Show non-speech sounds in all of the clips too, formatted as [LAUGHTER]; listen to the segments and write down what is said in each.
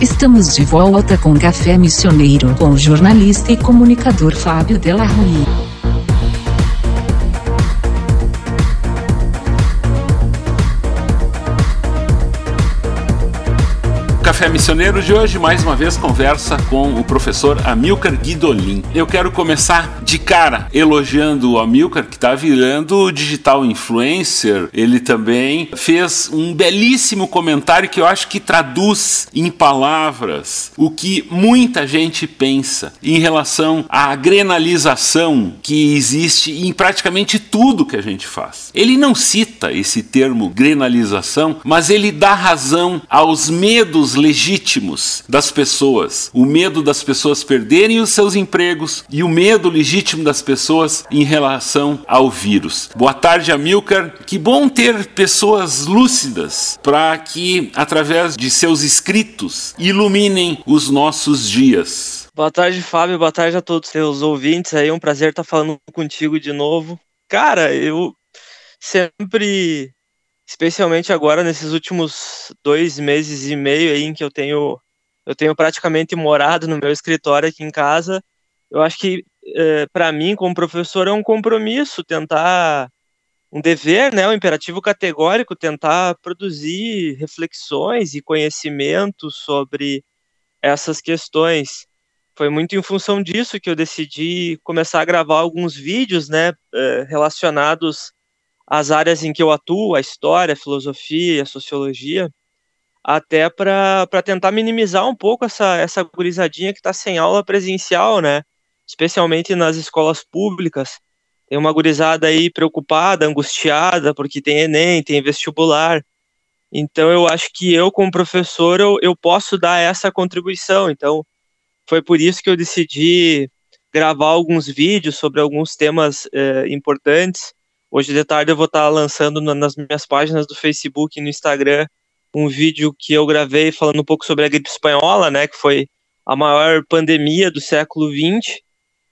Estamos de volta com Café Missioneiro com o jornalista e comunicador Fábio Della Café Missioneiro de hoje, mais uma vez, conversa com o professor Amilcar Guidolin. Eu quero começar de cara elogiando o Amilcar, que está virando digital influencer. Ele também fez um belíssimo comentário que eu acho que traduz em palavras o que muita gente pensa em relação à grenalização que existe em praticamente tudo que a gente faz. Ele não cita esse termo grenalização, mas ele dá razão aos medos legítimos das pessoas, o medo das pessoas perderem os seus empregos e o medo legítimo das pessoas em relação ao vírus. Boa tarde, Amilcar. Que bom ter pessoas lúcidas para que, através de seus escritos, iluminem os nossos dias. Boa tarde, Fábio. Boa tarde a todos os seus ouvintes. É um prazer estar falando contigo de novo. Cara, eu sempre especialmente agora nesses últimos dois meses e meio aí em que eu tenho eu tenho praticamente morado no meu escritório aqui em casa. Eu acho que é, para mim como professor é um compromisso tentar um dever, né, um imperativo categórico tentar produzir reflexões e conhecimentos sobre essas questões. Foi muito em função disso que eu decidi começar a gravar alguns vídeos, né, é, relacionados as áreas em que eu atuo, a história, a filosofia a sociologia, até para tentar minimizar um pouco essa, essa gurizadinha que está sem aula presencial, né? Especialmente nas escolas públicas. Tem uma gurizada aí preocupada, angustiada, porque tem Enem, tem vestibular. Então eu acho que eu, como professor, eu, eu posso dar essa contribuição. Então foi por isso que eu decidi gravar alguns vídeos sobre alguns temas eh, importantes Hoje de tarde eu vou estar lançando nas minhas páginas do Facebook e no Instagram um vídeo que eu gravei falando um pouco sobre a gripe espanhola, né, que foi a maior pandemia do século XX.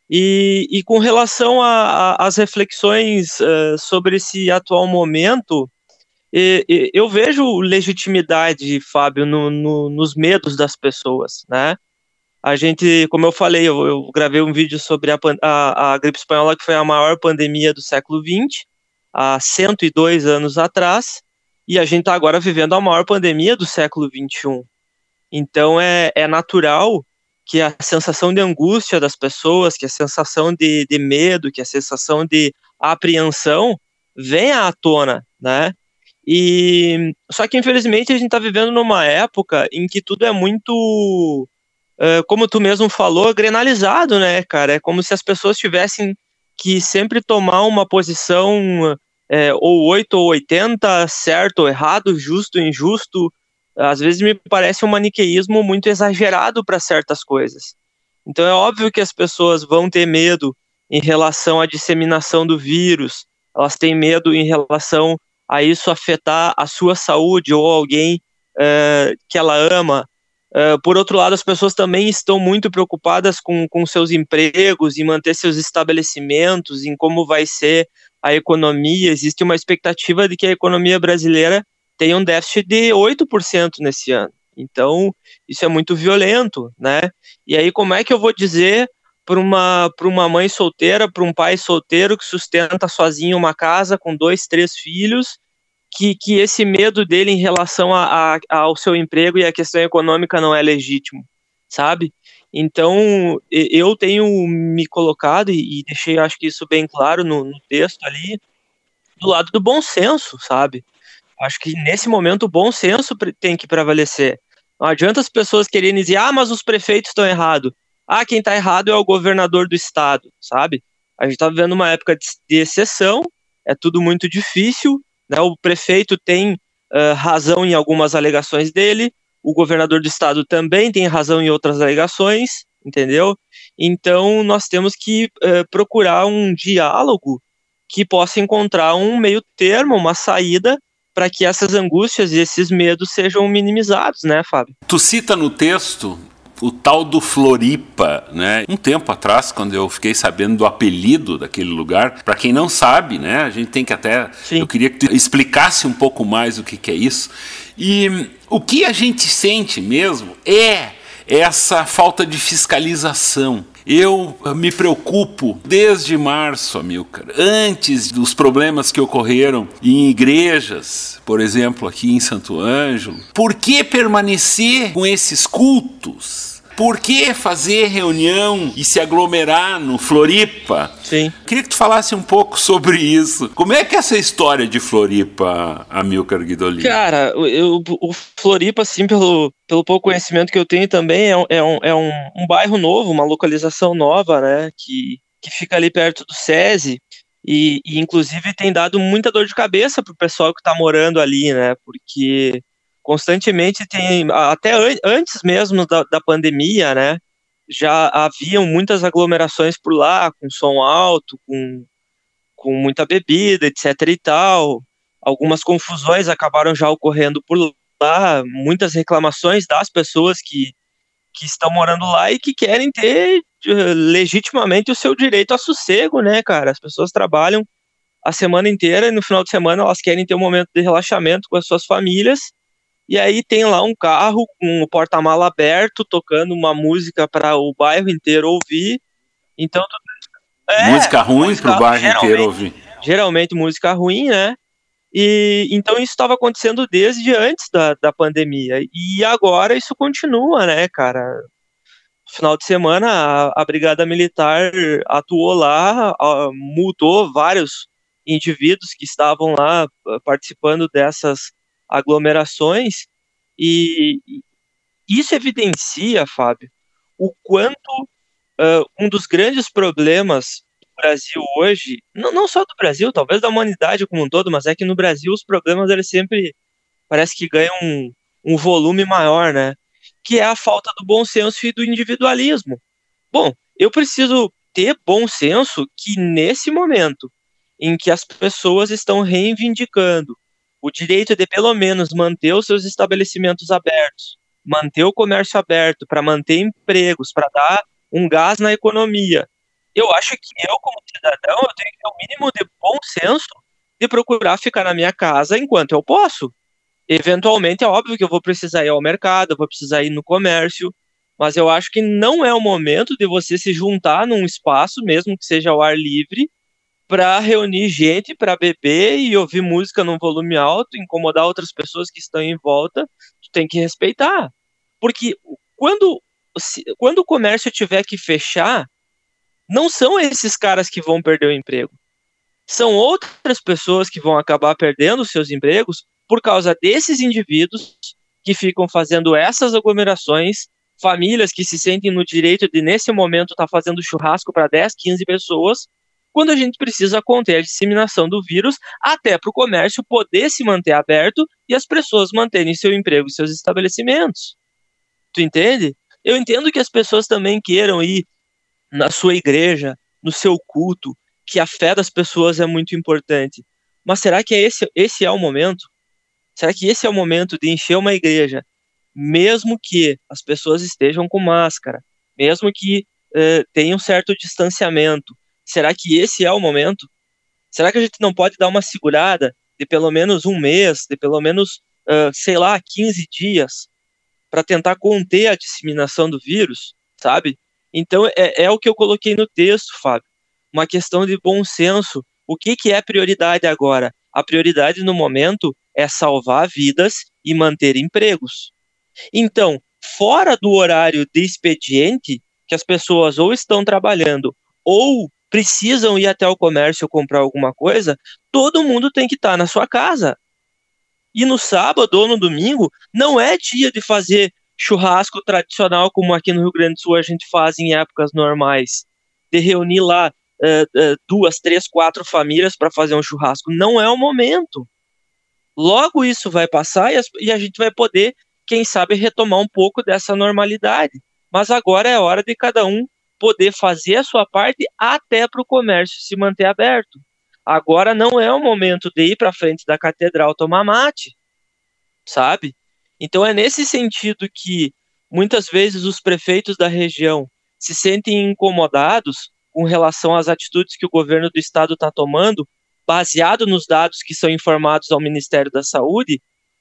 E, e com relação às reflexões uh, sobre esse atual momento, e, e, eu vejo legitimidade, Fábio, no, no, nos medos das pessoas, né? A gente, como eu falei, eu, eu gravei um vídeo sobre a, a, a, gripe espanhola, que foi a maior pandemia do século XX, há 102 anos atrás, e a gente está agora vivendo a maior pandemia do século XXI. Então é, é natural que a sensação de angústia das pessoas, que a sensação de, de medo, que a sensação de apreensão venha à tona, né? E só que infelizmente a gente está vivendo numa época em que tudo é muito uh, como tu mesmo falou, grenalizado, né, cara? É como se as pessoas tivessem que sempre tomar uma posição é, ou 8 ou 80, certo ou errado, justo ou injusto. Às vezes me parece um maniqueísmo muito exagerado para certas coisas. Então é óbvio que as pessoas vão ter medo em relação à disseminação do vírus, elas têm medo em relação a isso afetar a sua saúde ou alguém uh, que ela ama. Uh, por outro lado, as pessoas também estão muito preocupadas com, com seus empregos, em manter seus estabelecimentos, em como vai ser a economia. Existe uma expectativa de que a economia brasileira tenha um déficit de 8% nesse ano. Então, isso é muito violento, né? E aí, como é que eu vou dizer para uma, uma mãe solteira, para um pai solteiro que sustenta sozinho uma casa com dois, três filhos, que, que esse medo dele em relação a, a, ao seu emprego e a questão econômica não é legítimo, sabe? Então, eu tenho me colocado, e, deixei, acho que isso bem claro no, no texto ali, do lado do bom senso, sabe? Acho que nesse momento o bom senso tem que prevalecer. Não adianta as pessoas quererem dizer, ah, mas os prefeitos estão errados. Ah, quem está errado é o governador do estado, sabe? A gente está vivendo uma época de, de exceção, é tudo muito difícil, né? O prefeito tem uh, razão em algumas alegações dele, o governador do estado também tem razão em outras alegações, entendeu? Então nós temos que uh, procurar um diálogo que possa encontrar um meio termo, uma saída para que essas angústias e esses medos sejam minimizados, né, Fábio? Tu cita no texto o tal do Floripa, né? Um tempo atrás, quando eu fiquei sabendo do apelido daquele lugar, para quem não sabe, né? A gente tem que até. Sim. Eu queria que tu explicasse um pouco mais o que, que é isso. E o que a gente sente mesmo é essa falta de fiscalização. Eu me preocupo desde março, Amilcar, antes dos problemas que ocorreram em igrejas, por exemplo, aqui em Santo Ângelo. Por que permanecer com esses cultos? Por que fazer reunião e se aglomerar no Floripa? Sim. Queria que tu falasse um pouco sobre isso. Como é que é essa história de Floripa, Amilcar Guidolin? Cara, eu, o Floripa, assim, pelo, pelo pouco conhecimento que eu tenho também, é, é, um, é um, um bairro novo, uma localização nova, né, que, que fica ali perto do SESI. E, e, inclusive tem dado muita dor de cabeça pro pessoal que está morando ali, né? Porque constantemente tem, até antes mesmo da, da pandemia, né, já haviam muitas aglomerações por lá, com som alto, com, com muita bebida, etc e tal. Algumas confusões acabaram já ocorrendo por lá, muitas reclamações das pessoas que, que estão morando lá e que querem ter eh, legitimamente o seu direito a sossego, né, cara? As pessoas trabalham a semana inteira e no final de semana elas querem ter um momento de relaxamento com as suas famílias e aí tem lá um carro com o porta-mala aberto, tocando uma música para o bairro inteiro ouvir. Então é, música ruim para o bairro inteiro ouvir. Geralmente música ruim, né? E então isso estava acontecendo desde antes da, da pandemia. E agora isso continua, né, cara? Final de semana a, a Brigada Militar atuou lá, a, multou vários indivíduos que estavam lá participando dessas aglomerações, e isso evidencia, Fábio, o quanto uh, um dos grandes problemas do Brasil hoje, não, não só do Brasil, talvez da humanidade como um todo, mas é que no Brasil os problemas eles sempre parece que ganham um, um volume maior, né? Que é a falta do bom senso e do individualismo. Bom, eu preciso ter bom senso que nesse momento em que as pessoas estão reivindicando o direito de pelo menos manter os seus estabelecimentos abertos, manter o comércio aberto, para manter empregos, para dar um gás na economia. Eu acho que eu, como cidadão, eu tenho que ter o mínimo de bom senso de procurar ficar na minha casa enquanto eu posso. Eventualmente, é óbvio que eu vou precisar ir ao mercado, vou precisar ir no comércio, mas eu acho que não é o momento de você se juntar num espaço, mesmo que seja ao ar livre, para reunir gente para beber e ouvir música num volume alto, incomodar outras pessoas que estão em volta, tu tem que respeitar. Porque quando, quando o comércio tiver que fechar, não são esses caras que vão perder o emprego. São outras pessoas que vão acabar perdendo seus empregos por causa desses indivíduos que ficam fazendo essas aglomerações, famílias que se sentem no direito de, nesse momento, estar tá fazendo churrasco para 10, 15 pessoas, quando a gente precisa conter a disseminação do vírus até para o comércio poder se manter aberto e as pessoas manterem seu emprego e seus estabelecimentos. Tu entende? Eu entendo que as pessoas também queiram ir na sua igreja, no seu culto, que a fé das pessoas é muito importante. Mas será que é esse, esse é o momento? Será que esse é o momento de encher uma igreja, mesmo que as pessoas estejam com máscara, mesmo que uh, tenham um certo distanciamento, Será que esse é o momento? Será que a gente não pode dar uma segurada de pelo menos um mês, de pelo menos, uh, sei lá, 15 dias, para tentar conter a disseminação do vírus, sabe? Então é, é o que eu coloquei no texto, Fábio. Uma questão de bom senso. O que, que é prioridade agora? A prioridade no momento é salvar vidas e manter empregos. Então, fora do horário de expediente, que as pessoas ou estão trabalhando ou precisam ir até o comércio comprar alguma coisa, todo mundo tem que estar tá na sua casa. E no sábado ou no domingo, não é dia de fazer churrasco tradicional como aqui no Rio Grande do Sul a gente faz em épocas normais. De reunir lá uh, uh, duas, três, quatro famílias para fazer um churrasco. Não é o momento. Logo isso vai passar e, as, e a gente vai poder, quem sabe, retomar um pouco dessa normalidade. Mas agora é hora de cada um poder fazer a sua parte até para o comércio se manter aberto. Agora não é o momento de ir para frente da catedral tomar mate, sabe? Então é nesse sentido que muitas vezes os prefeitos da região se sentem incomodados com relação às atitudes que o governo do estado está tomando, baseado nos dados que são informados ao Ministério da Saúde,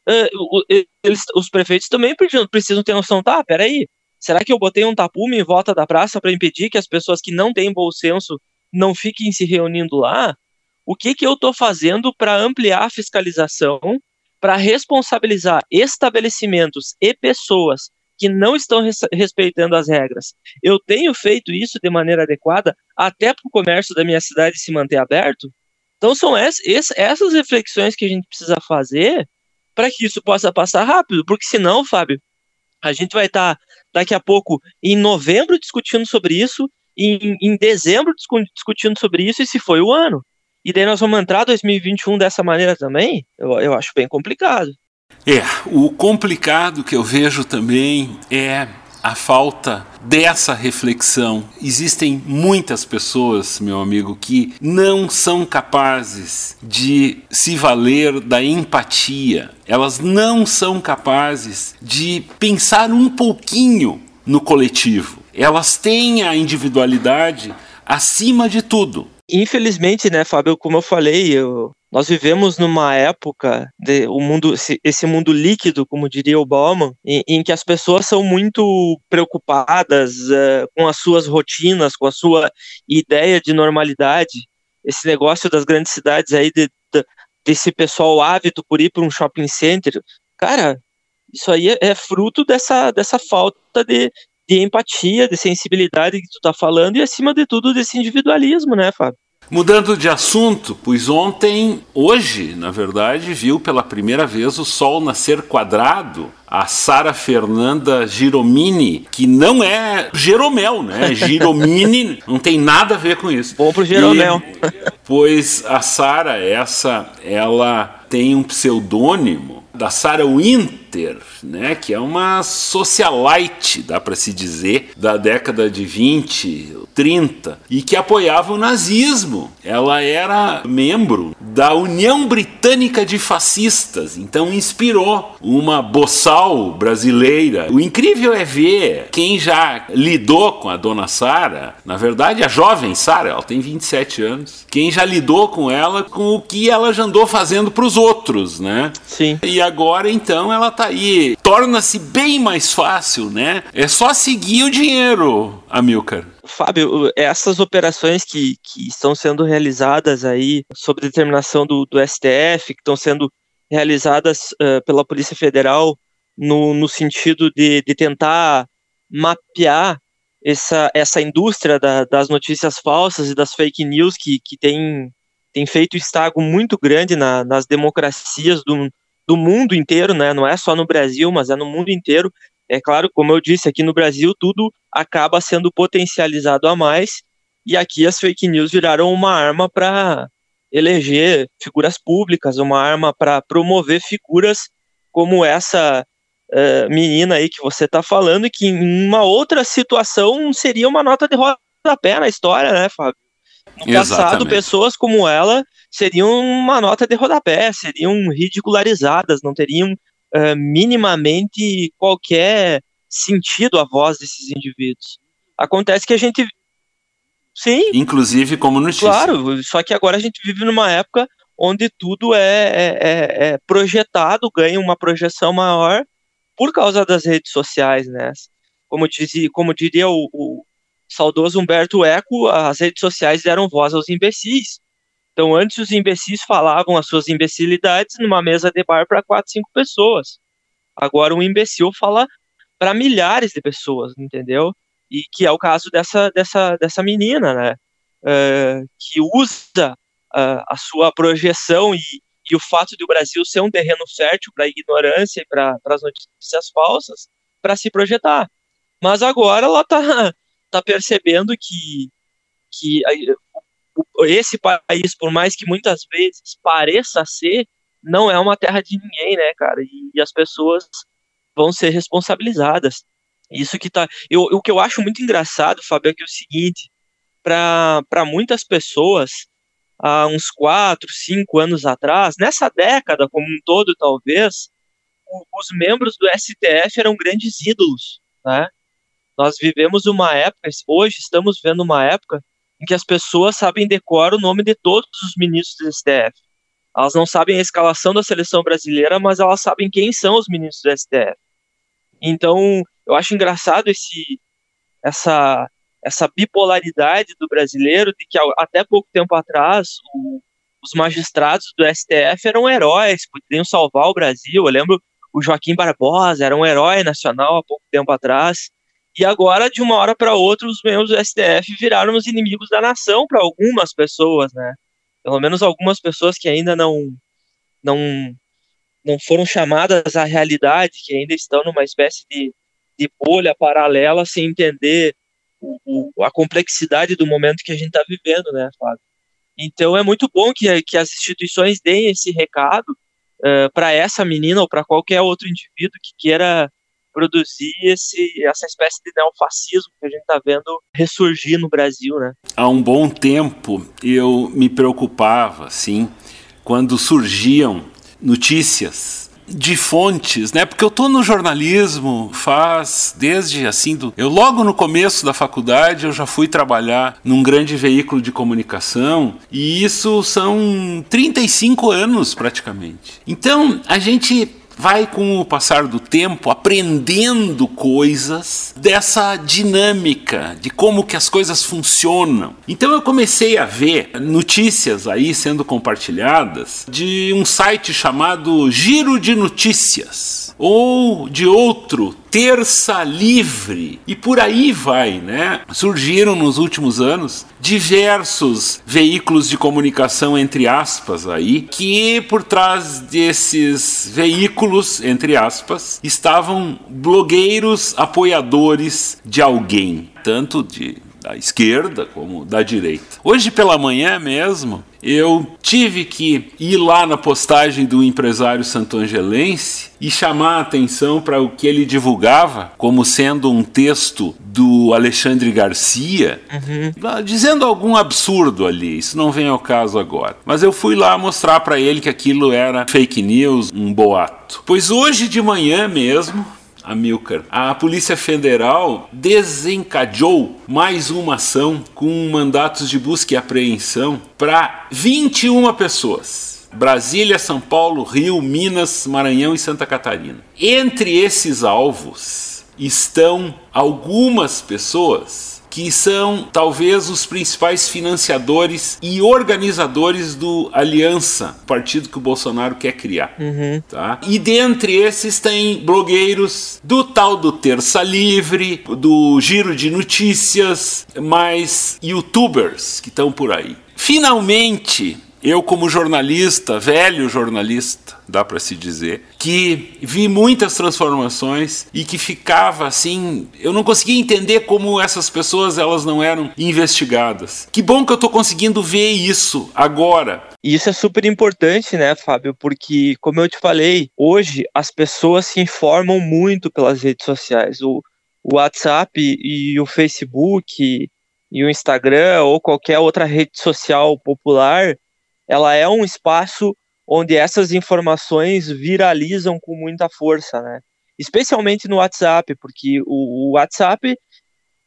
uh, eles, os prefeitos também precisam, precisam ter noção, tá, peraí, será que eu botei um tapume em volta da praça para impedir que as pessoas que não têm bom senso não fiquem se reunindo lá? O que, que eu estou fazendo para ampliar a fiscalização, para responsabilizar estabelecimentos e pessoas que não estão res respeitando as regras. Eu tenho feito isso de maneira adequada até para o comércio da minha cidade se manter aberto? Então são essas reflexões que a gente precisa fazer para que isso possa passar rápido, porque senão, Fábio, a gente vai estar tá daqui a pouco em novembro discutindo sobre isso, em, em dezembro discutindo sobre isso, e se foi o ano. E daí nós vamos entrar 2021 dessa maneira também? Eu, eu acho bem complicado. É, o complicado que eu vejo também é a falta dessa reflexão. Existem muitas pessoas, meu amigo, que não são capazes de se valer da empatia. Elas não são capazes de pensar um pouquinho no coletivo. Elas têm a individualidade acima de tudo. Infelizmente, né, Fábio, como eu falei, eu, nós vivemos numa época de o mundo, esse mundo líquido, como diria o Bauman, em, em que as pessoas são muito preocupadas uh, com as suas rotinas, com a sua ideia de normalidade. Esse negócio das grandes cidades aí de, de, desse pessoal ávido por ir para um shopping center, cara, isso aí é, é fruto dessa, dessa falta de, de empatia, de sensibilidade que tu tá falando e acima de tudo desse individualismo, né, Fábio? Mudando de assunto, pois ontem, hoje, na verdade, viu pela primeira vez o sol nascer quadrado. A Sara Fernanda Giromini, que não é Jeromel, né? Giromini [LAUGHS] não tem nada a ver com isso. Bom pro Jeromel. E, pois a Sara, essa, ela tem um pseudônimo da Sarah Winter, né, que é uma socialite, dá para se dizer, da década de 20, 30, e que apoiava o nazismo. Ela era membro da União Britânica de Fascistas, então inspirou uma boçal brasileira. O incrível é ver quem já lidou com a dona Sara, na verdade a jovem Sara, ela tem 27 anos, quem já lidou com ela com o que ela já andou fazendo para os outros, né? Sim. E agora então ela tá aí. Torna-se bem mais fácil, né? É só seguir o dinheiro, Amilcar. Fábio, essas operações que, que estão sendo realizadas aí sob determinação do, do STF, que estão sendo realizadas uh, pela Polícia Federal no, no sentido de, de tentar mapear essa, essa indústria da, das notícias falsas e das fake news que, que tem, tem feito estrago muito grande na, nas democracias do, do mundo inteiro, né? Não é só no Brasil, mas é no mundo inteiro. É claro, como eu disse, aqui no Brasil tudo acaba sendo potencializado a mais, e aqui as fake news viraram uma arma para eleger figuras públicas, uma arma para promover figuras como essa uh, menina aí que você está falando, que em uma outra situação seria uma nota de rodapé na história, né, Fábio? No Exatamente. passado, pessoas como ela seriam uma nota de rodapé, seriam ridicularizadas, não teriam uh, minimamente qualquer sentido a voz desses indivíduos. Acontece que a gente. Sim. Inclusive como notícia. Claro, só que agora a gente vive numa época onde tudo é, é, é, é projetado, ganha uma projeção maior por causa das redes sociais, né? Como, dizia, como diria o, o saudoso Humberto Eco, as redes sociais deram voz aos imbecis. Então, antes os imbecis falavam as suas imbecilidades numa mesa de bar para quatro, cinco pessoas. Agora um imbecil fala para milhares de pessoas, entendeu? E que é o caso dessa, dessa, dessa menina, né? Uh, que usa uh, a sua projeção e, e o fato de o Brasil ser um terreno fértil para a ignorância e para as notícias falsas para se projetar. Mas agora ela está [LAUGHS] tá percebendo que, que esse país, por mais que muitas vezes pareça ser, não é uma terra de ninguém, né, cara? E, e as pessoas vão ser responsabilizadas. Isso que tá. Eu, o que eu acho muito engraçado, Fábio, é que é o seguinte: para muitas pessoas, há uns 4, 5 anos atrás, nessa década como um todo, talvez, os membros do STF eram grandes ídolos né? Nós vivemos uma época, hoje estamos vendo uma época em que as pessoas sabem decorar o nome de todos os ministros do STF. Elas não sabem a escalação da seleção brasileira, mas elas sabem quem são os ministros do STF. Então, eu acho engraçado esse, essa, essa bipolaridade do brasileiro, de que até pouco tempo atrás o, os magistrados do STF eram heróis, poderiam salvar o Brasil. Eu lembro o Joaquim Barbosa era um herói nacional há pouco tempo atrás. E agora, de uma hora para outra, os membros do STF viraram os inimigos da nação para algumas pessoas, né? Pelo menos algumas pessoas que ainda não, não, não foram chamadas à realidade, que ainda estão numa espécie de, de bolha paralela sem entender o, o, a complexidade do momento que a gente está vivendo, né, Fábio? Então é muito bom que, que as instituições deem esse recado uh, para essa menina ou para qualquer outro indivíduo que queira produzir esse, essa espécie de neofascismo que a gente está vendo ressurgir no Brasil, né? Há um bom tempo eu me preocupava, assim, quando surgiam notícias de fontes, né? Porque eu tô no jornalismo faz desde assim do eu logo no começo da faculdade eu já fui trabalhar num grande veículo de comunicação e isso são 35 anos praticamente. Então, a gente vai com o passar do tempo aprendendo coisas dessa dinâmica de como que as coisas funcionam. Então eu comecei a ver notícias aí sendo compartilhadas de um site chamado Giro de Notícias ou de outro terça livre e por aí vai, né? Surgiram nos últimos anos diversos veículos de comunicação entre aspas aí, que por trás desses veículos entre aspas estavam blogueiros apoiadores de alguém, tanto de da esquerda como da direita. Hoje pela manhã mesmo, eu tive que ir lá na postagem do empresário santangelense e chamar a atenção para o que ele divulgava como sendo um texto do Alexandre Garcia, uhum. dizendo algum absurdo ali. Isso não vem ao caso agora. Mas eu fui lá mostrar para ele que aquilo era fake news, um boato. Pois hoje de manhã mesmo, Amilcar. A Polícia Federal desencadeou mais uma ação com mandatos de busca e apreensão para 21 pessoas. Brasília, São Paulo, Rio, Minas, Maranhão e Santa Catarina. Entre esses alvos estão algumas pessoas que são talvez os principais financiadores e organizadores do Aliança, partido que o Bolsonaro quer criar. Uhum. Tá? E dentre esses tem blogueiros do tal do Terça Livre, do Giro de Notícias, mais youtubers que estão por aí. Finalmente, eu, como jornalista, velho jornalista, dá para se dizer, que vi muitas transformações e que ficava assim, eu não conseguia entender como essas pessoas elas não eram investigadas. Que bom que eu estou conseguindo ver isso agora. Isso é super importante, né, Fábio? Porque, como eu te falei, hoje as pessoas se informam muito pelas redes sociais. O WhatsApp e o Facebook e o Instagram ou qualquer outra rede social popular ela é um espaço onde essas informações viralizam com muita força, né? Especialmente no WhatsApp, porque o, o WhatsApp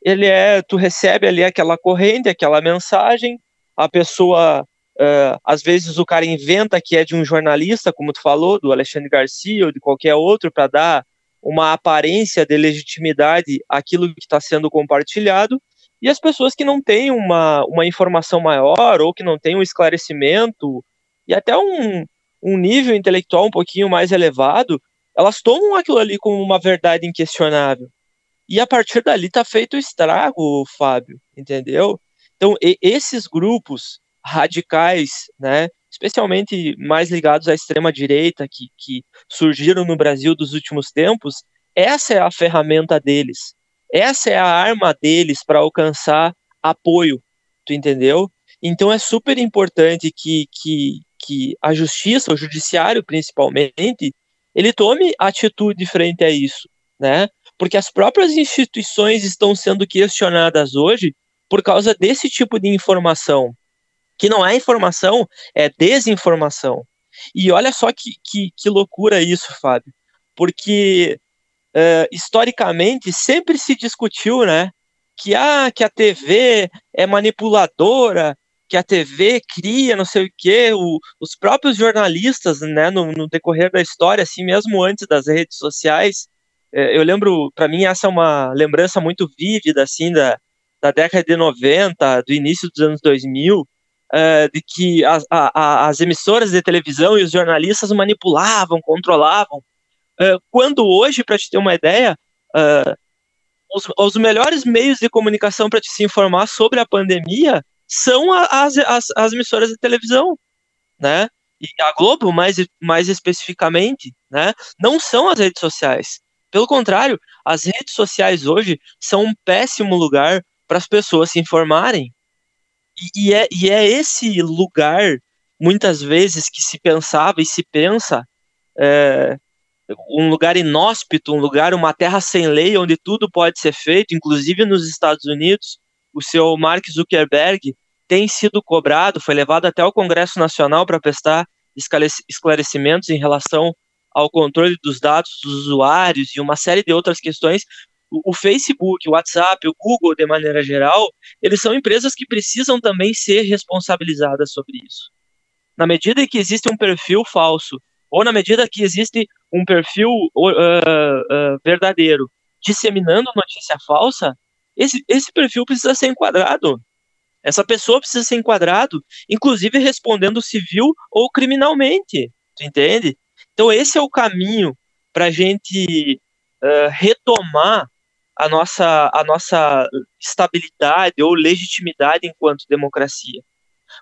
ele é, tu recebe ali aquela corrente, aquela mensagem, a pessoa, uh, às vezes o cara inventa que é de um jornalista, como tu falou, do Alexandre Garcia ou de qualquer outro, para dar uma aparência de legitimidade àquilo que está sendo compartilhado, e as pessoas que não têm uma, uma informação maior ou que não têm um esclarecimento e até um, um nível intelectual um pouquinho mais elevado, elas tomam aquilo ali como uma verdade inquestionável. E a partir dali está feito o estrago, Fábio, entendeu? Então, esses grupos radicais, né, especialmente mais ligados à extrema-direita, que, que surgiram no Brasil dos últimos tempos, essa é a ferramenta deles. Essa é a arma deles para alcançar apoio, tu entendeu? Então é super importante que, que, que a justiça, o judiciário principalmente, ele tome atitude frente a isso, né? Porque as próprias instituições estão sendo questionadas hoje por causa desse tipo de informação, que não é informação, é desinformação. E olha só que, que, que loucura isso, Fábio, porque uh, historicamente sempre se discutiu, né, que, ah, que a TV é manipuladora, que a TV cria não sei o quê, o, os próprios jornalistas, né, no, no, decorrer da história, assim, mesmo antes das redes sociais, é, eu lembro, para mim essa é uma lembrança muito vívida, assim, da, da década de 90, do início dos anos 2000, é, de que as, a, as emissoras de televisão e os jornalistas manipulavam, controlavam, quando hoje, para te ter uma ideia, é, os, os melhores meios de comunicação para te se informar sobre a pandemia são as, as, as emissoras de televisão, né? E a Globo, mais, mais especificamente, né? Não são as redes sociais. Pelo contrário, as redes sociais hoje são um péssimo lugar para as pessoas se informarem. E, e, é, e é esse lugar, muitas vezes, que se pensava e se pensa é, um lugar inóspito, um lugar, uma terra sem lei, onde tudo pode ser feito, inclusive nos Estados Unidos. O seu Mark Zuckerberg tem sido cobrado, foi levado até o Congresso Nacional para prestar esclarecimentos em relação ao controle dos dados dos usuários e uma série de outras questões. O, Facebook, o WhatsApp, o Google, de maneira geral, eles são empresas que precisam também ser responsabilizadas sobre isso. Na medida em que existe um perfil falso ou na medida que existe um perfil uh, uh, verdadeiro disseminando notícia falsa, esse, esse perfil precisa ser enquadrado. Essa pessoa precisa ser enquadrado, inclusive respondendo civil ou criminalmente, tu entende? Então esse é o caminho para a gente uh, retomar a nossa, a nossa estabilidade ou legitimidade enquanto democracia.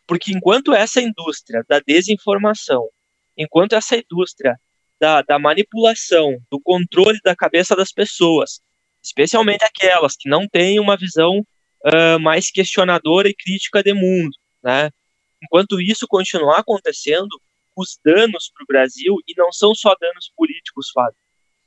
Porque enquanto essa indústria da desinformação enquanto essa indústria da, da manipulação, do controle da cabeça das pessoas, especialmente aquelas que não têm uma visão uh, mais questionadora e crítica de mundo, né? Enquanto isso continuar acontecendo, os danos para o Brasil, e não são só danos políticos, Fábio,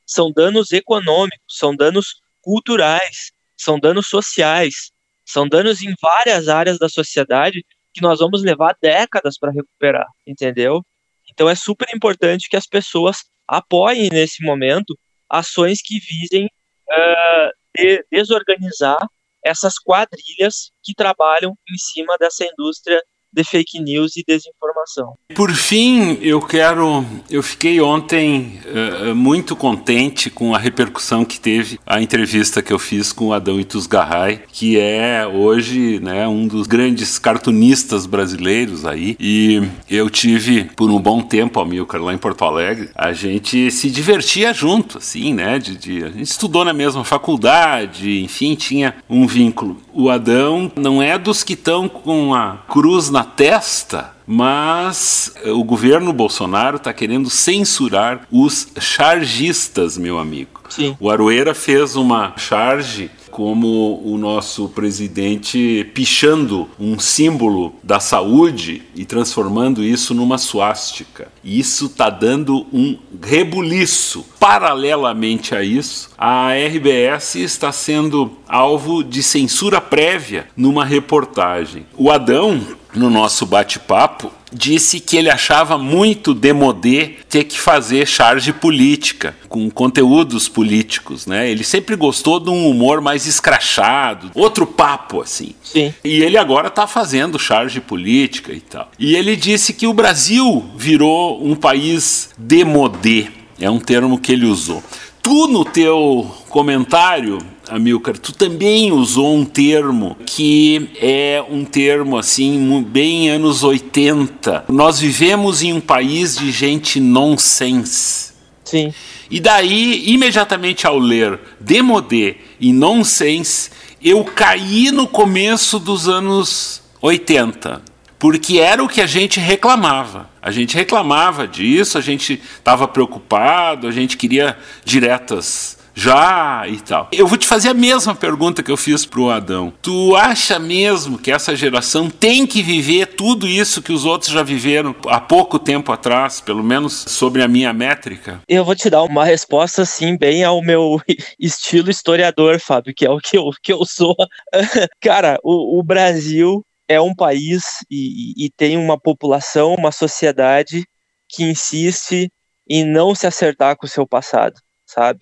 são danos econômicos, são danos culturais, são danos sociais, são danos em várias áreas da sociedade que nós vamos levar décadas para recuperar, entendeu? Então é super importante que as pessoas apoiem nesse momento ações que visem uh, de desorganizar essas quadrilhas que trabalham em cima dessa indústria de fake news e desinformação. Por fim, eu quero. Eu fiquei ontem uh, muito contente com a repercussão que teve a entrevista que eu fiz com o Adão Itusgarray, que é hoje né, um dos grandes cartunistas brasileiros aí. E eu tive por um bom tempo, Amilcar, lá em Porto Alegre. A gente se divertia junto, assim, né? De, de, a gente estudou na mesma faculdade, enfim, tinha um vínculo. O Adão não é dos que estão com a cruz na na testa, mas o governo Bolsonaro está querendo censurar os chargistas, meu amigo. Sim. O Aroeira fez uma charge como o nosso presidente pichando um símbolo da saúde e transformando isso numa suástica. Isso está dando um rebuliço. Paralelamente a isso, a RBS está sendo alvo de censura prévia numa reportagem. O Adão, no nosso bate-papo, disse que ele achava muito demodé ter que fazer charge política, com conteúdos políticos, né? Ele sempre gostou de um humor mais escrachado, outro papo, assim. Sim. E ele agora está fazendo charge política e tal. E ele disse que o Brasil virou um país demodé, é um termo que ele usou. Tu, no teu comentário, Amilcar, tu também usou um termo que é um termo assim, bem anos 80. Nós vivemos em um país de gente nonsense. Sim. E daí, imediatamente ao ler Demodé e Nonsense, eu caí no começo dos anos 80 porque era o que a gente reclamava. A gente reclamava disso, a gente estava preocupado, a gente queria diretas já e tal. Eu vou te fazer a mesma pergunta que eu fiz pro Adão. Tu acha mesmo que essa geração tem que viver tudo isso que os outros já viveram há pouco tempo atrás, pelo menos sobre a minha métrica? Eu vou te dar uma resposta assim bem ao meu [LAUGHS] estilo historiador, Fábio, que é o que eu, que eu sou. [LAUGHS] Cara, o, o Brasil é um país e, e tem uma população, uma sociedade que insiste em não se acertar com o seu passado, sabe?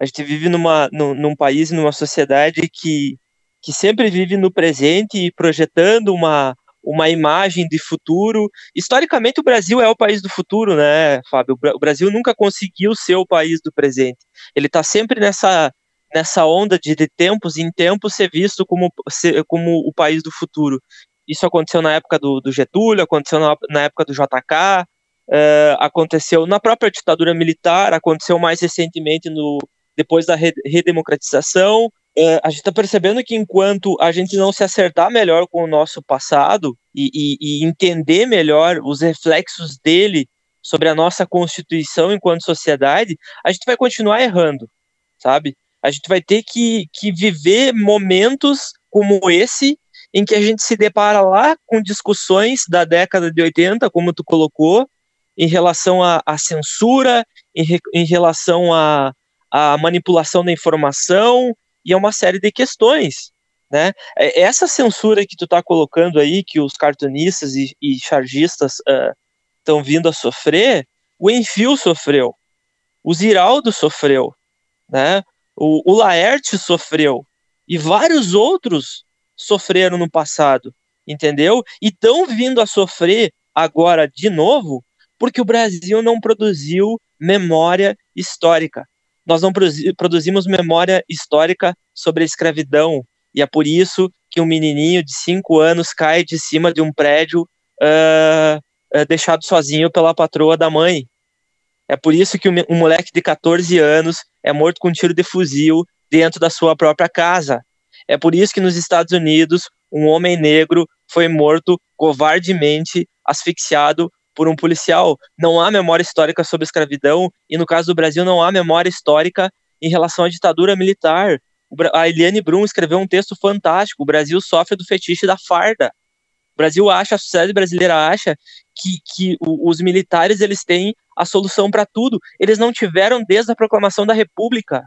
A gente vive numa, num, num país, numa sociedade que, que sempre vive no presente e projetando uma, uma imagem de futuro. Historicamente, o Brasil é o país do futuro, né, Fábio? O Brasil nunca conseguiu ser o país do presente. Ele está sempre nessa, nessa onda de, de tempos em tempos ser visto como, ser, como o país do futuro. Isso aconteceu na época do, do Getúlio, aconteceu na, na, época do JK, uh, eh, aconteceu na própria ditadura militar, aconteceu mais recentemente no, depois da redemocratização, é, a gente está percebendo que enquanto a gente não se acertar melhor com o nosso passado e, e, e, entender melhor os reflexos dele sobre a nossa constituição enquanto sociedade, a gente vai continuar errando, sabe? A gente vai ter que, que viver momentos como esse em que a gente se depara lá com discussões da década de 80, como tu colocou, em relação à, censura, em, em relação à, à manipulação da informação, e é uma série de questões, né? É, essa censura que tu tá colocando aí, que os cartunistas e, e chargistas estão uh, vindo a sofrer, o Enfio sofreu, o Ziraldo sofreu, né? O, o Laerte sofreu, e vários outros sofreram no passado, entendeu? E estão vindo a sofrer agora de novo, porque o Brasil não produziu memória histórica nós não produzimos memória histórica sobre a escravidão. E é por isso que um menininho de cinco anos cai de cima de um prédio uh, deixado sozinho pela patroa da mãe. É por isso que um moleque de 14 anos é morto com um tiro de fuzil dentro da sua própria casa. É por isso que nos Estados Unidos um homem negro foi morto covardemente, asfixiado por um policial. Não há memória histórica sobre escravidão, e no caso do Brasil, não há memória histórica em relação à ditadura militar. A Eliane Brum escreveu um texto fantástico: o Brasil sofre do fetiche da farda. O Brasil acha, a sociedade brasileira acha que, que os militares eles têm a solução para tudo. Eles não tiveram desde a proclamação da República.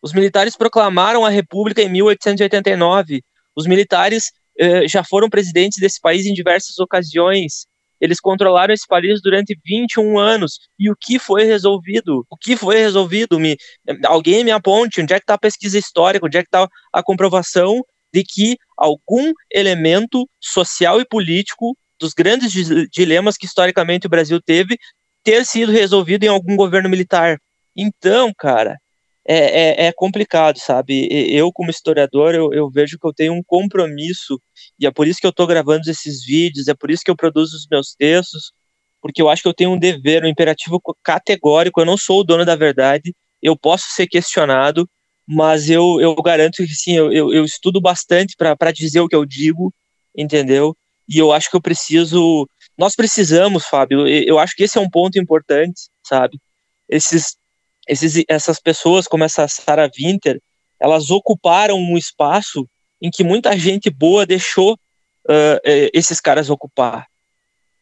Os militares proclamaram a República em 1889. Os militares eh, já foram presidentes desse país em diversas ocasiões. Eles controlaram esse país durante 21 anos. E o que foi resolvido? O que foi resolvido? Me, alguém me aponte onde é que está a pesquisa histórica, onde é que está a comprovação de que algum elemento social e político dos grandes dilemas que historicamente o Brasil teve ter sido resolvido em algum governo militar. Então, cara, é, é, é, complicado, sabe? Eu, como historiador, eu, eu, vejo que eu tenho um compromisso, e é por isso que eu estou gravando esses vídeos, é por isso que eu produzo os meus textos, porque eu acho que eu tenho um dever, um imperativo categórico, eu não sou o dono da verdade, eu posso ser questionado, mas eu, eu garanto que sim, eu, eu, estudo bastante para dizer o que eu digo, entendeu? E eu acho que eu preciso. Nós precisamos, Fábio, eu acho que esse é um ponto importante, sabe? Esses esses, essas pessoas, como essa Sarah Winter, elas ocuparam um espaço em que muita gente boa deixou uh, esses caras ocupar,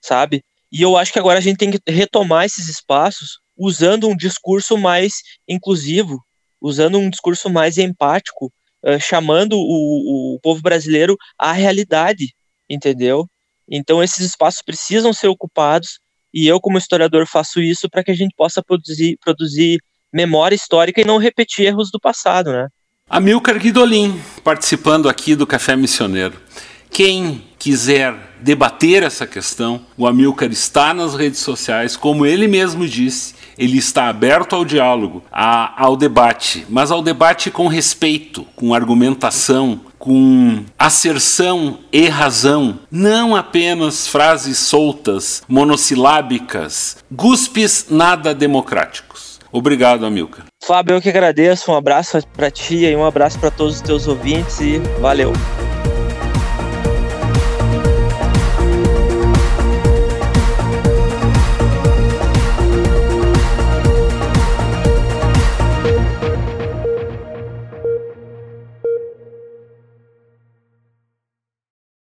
sabe? E eu acho que agora a gente tem que retomar esses espaços usando um discurso mais inclusivo, usando um discurso mais empático, uh, chamando o, o povo brasileiro à realidade, entendeu? Então esses espaços precisam ser ocupados e eu como historiador faço isso para que a gente possa produzir, produzir memória histórica e não repetir erros do passado, né? Amilcar Guidolin, participando aqui do Café Missioneiro. Quem quiser debater essa questão, o Amilcar está nas redes sociais, como ele mesmo disse, ele está aberto ao diálogo, a, ao debate, mas ao debate com respeito, com argumentação, com asserção e razão, não apenas frases soltas, monossilábicas, guspes nada democráticos. Obrigado, Amilcar. Fábio, eu que agradeço. Um abraço para ti e um abraço para todos os teus ouvintes e valeu.